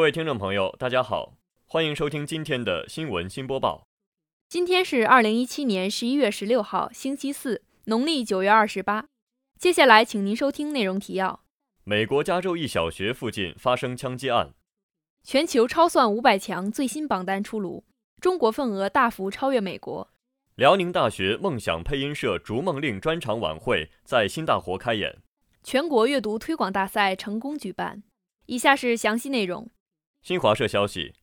位听众朋友，大家好，欢迎收听今天的新闻新播报。今天是二零一七年十一月十六号，星期四，农历九月二十八。接下来，请您收听内容提要：美国加州一小学附近发生枪击案；全球超算五百强最新榜单出炉，中国份额大幅超越美国；辽宁大学梦想配音社逐梦令专场晚会在新大活开演；全国阅读推广大赛成功举办。以下是详细内容。新华社消息，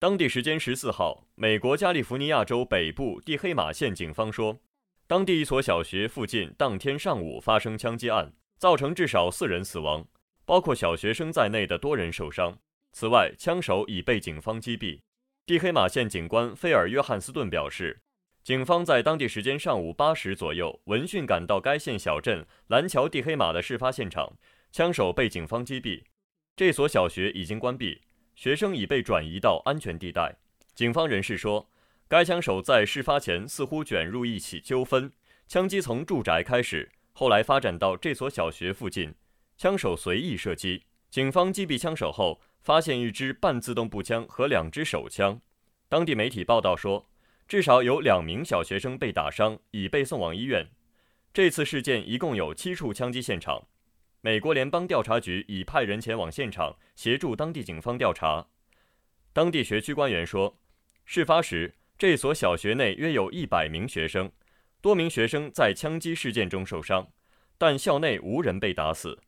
当地时间十四号，美国加利福尼亚州北部蒂黑马县警方说，当地一所小学附近当天上午发生枪击案，造成至少四人死亡，包括小学生在内的多人受伤。此外，枪手已被警方击毙。蒂黑马县警官菲尔·约翰斯顿表示，警方在当地时间上午八时左右闻讯赶到该县小镇蓝桥蒂黑马的事发现场，枪手被警方击毙。这所小学已经关闭。学生已被转移到安全地带。警方人士说，该枪手在事发前似乎卷入一起纠纷，枪击从住宅开始，后来发展到这所小学附近。枪手随意射击，警方击毙枪手后，发现一支半自动步枪和两支手枪。当地媒体报道说，至少有两名小学生被打伤，已被送往医院。这次事件一共有七处枪击现场。美国联邦调查局已派人前往现场协助当地警方调查。当地学区官员说，事发时这所小学内约有一百名学生，多名学生在枪击事件中受伤，但校内无人被打死。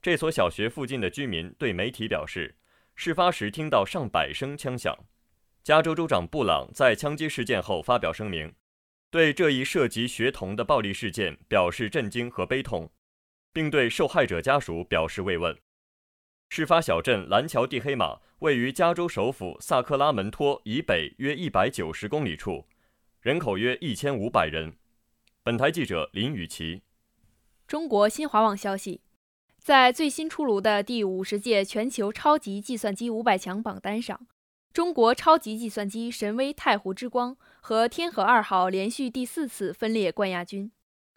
这所小学附近的居民对媒体表示，事发时听到上百声枪响。加州州长布朗在枪击事件后发表声明，对这一涉及学童的暴力事件表示震惊和悲痛。并对受害者家属表示慰问。事发小镇蓝桥地黑马位于加州首府萨克拉门托以北约一百九十公里处，人口约一千五百人。本台记者林雨琪。中国新华网消息，在最新出炉的第五十届全球超级计算机五百强榜单上，中国超级计算机神威太湖之光和天河二号连续第四次分列冠亚军。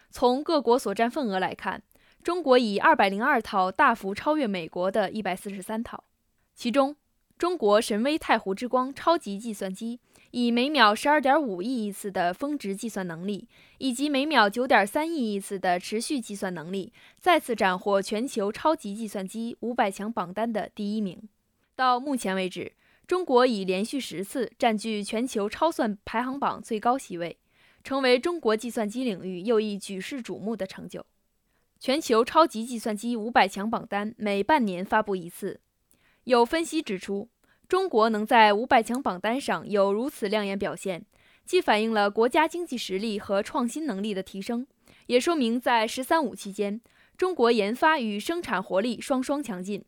从各国所占份额来看，中国以二百零二套大幅超越美国的一百四十三套，其中，中国神威太湖之光超级计算机以每秒十二点五亿亿次的峰值计算能力，以及每秒九点三亿亿次的持续计算能力，再次斩获全球超级计算机五百强榜单的第一名。到目前为止，中国已连续十次占据全球超算排行榜最高席位，成为中国计算机领域又一举世瞩目的成就。全球超级计算机五百强榜单每半年发布一次。有分析指出，中国能在五百强榜单上有如此亮眼表现，既反映了国家经济实力和创新能力的提升，也说明在“十三五”期间，中国研发与生产活力双双强劲，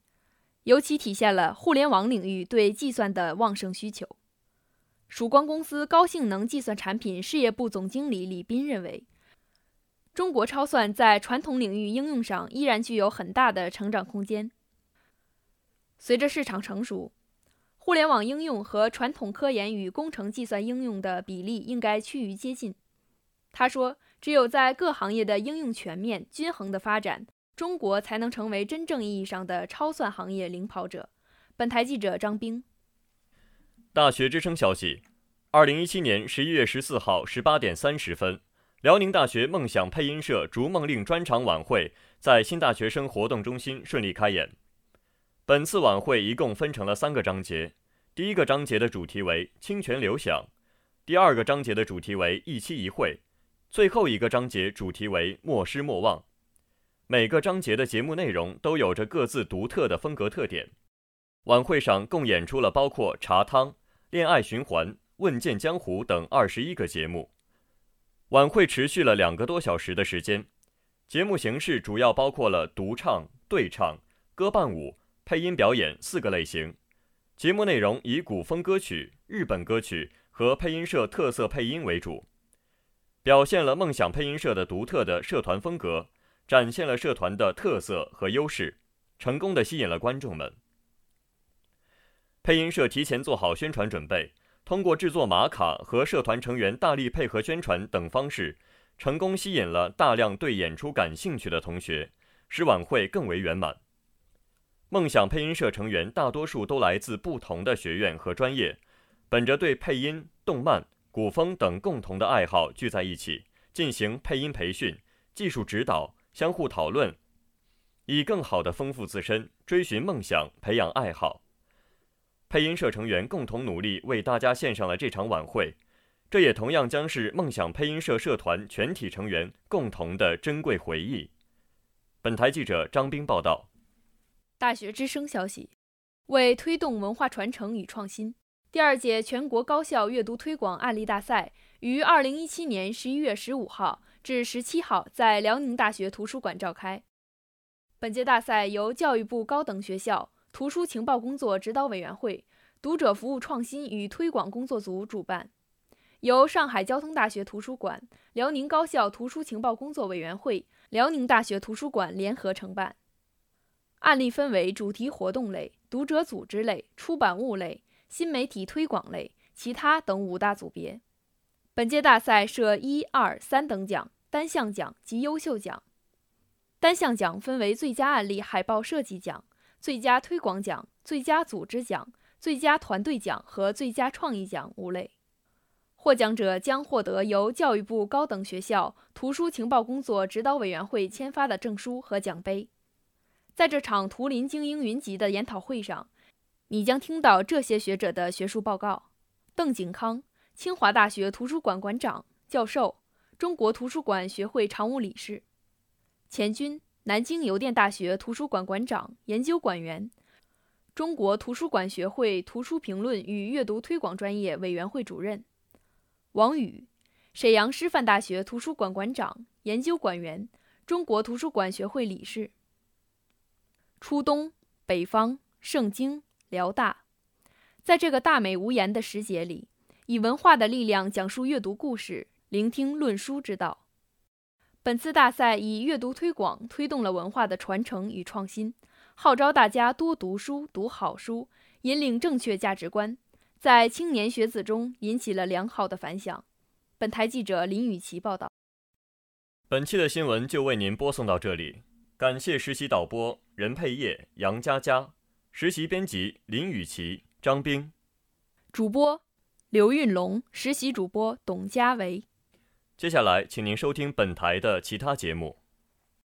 尤其体现了互联网领域对计算的旺盛需求。曙光公司高性能计算产品事业部总经理李斌认为。中国超算在传统领域应用上依然具有很大的成长空间。随着市场成熟，互联网应用和传统科研与工程计算应用的比例应该趋于接近。他说：“只有在各行业的应用全面均衡的发展，中国才能成为真正意义上的超算行业领跑者。”本台记者张冰。大学之声消息：二零一七年十一月十四号十八点三十分。辽宁大学梦想配音社逐梦令专场晚会在新大学生活动中心顺利开演。本次晚会一共分成了三个章节，第一个章节的主题为“清泉流响”，第二个章节的主题为“一期一会”，最后一个章节主题为“莫失莫忘”。每个章节的节目内容都有着各自独特的风格特点。晚会上共演出了包括《茶汤》《恋爱循环》《问剑江湖》等二十一个节目。晚会持续了两个多小时的时间，节目形式主要包括了独唱、对唱、歌伴舞、配音表演四个类型。节目内容以古风歌曲、日本歌曲和配音社特色配音为主，表现了梦想配音社的独特的社团风格，展现了社团的特色和优势，成功的吸引了观众们。配音社提前做好宣传准备。通过制作码卡和社团成员大力配合宣传等方式，成功吸引了大量对演出感兴趣的同学，使晚会更为圆满。梦想配音社成员大多数都来自不同的学院和专业，本着对配音、动漫、古风等共同的爱好聚在一起，进行配音培训、技术指导、相互讨论，以更好地丰富自身，追寻梦想，培养爱好。配音社成员共同努力，为大家献上了这场晚会，这也同样将是梦想配音社社团全体成员共同的珍贵回忆。本台记者张斌报道。大学之声消息：为推动文化传承与创新，第二届全国高校阅读推广案例大赛于二零一七年十一月十五号至十七号在辽宁大学图书馆召开。本届大赛由教育部高等学校图书情报工作指导委员会读者服务创新与推广工作组主办，由上海交通大学图书馆、辽宁高校图书情报工作委员会、辽宁大学图书馆联合承办。案例分为主题活动类、读者组织类、出版物类、新媒体推广类、其他等五大组别。本届大赛设一、二、三等奖、单项奖及优秀奖。单项奖分为最佳案例海报设计奖、最佳推广奖、最佳组织奖、最佳团队奖和最佳创意奖五类。获奖者将获得由教育部高等学校图书情报工作指导委员会签发的证书和奖杯。在这场图林精英云集的研讨会上，你将听到这些学者的学术报告：邓景康，清华大学图书馆馆长、教授，中国图书馆学会常务理事；钱军，南京邮电大学图书馆馆长、研究馆员，中国图书馆学会图书评论与阅读推广专业委员会主任；王宇，沈阳师范大学图书馆馆长、研究馆员，中国图书馆学会理事。初冬，北方，圣经，辽大，在这个大美无言的时节里，以文化的力量讲述阅读故事，聆听论书之道。本次大赛以阅读推广推动了文化的传承与创新，号召大家多读书、读好书，引领正确价值观，在青年学子中引起了良好的反响。本台记者林雨琪报道。本期的新闻就为您播送到这里。感谢实习导播任佩叶、杨佳佳，实习编辑林雨琪、张冰，主播刘运龙，实习主播董佳维。接下来，请您收听本台的其他节目。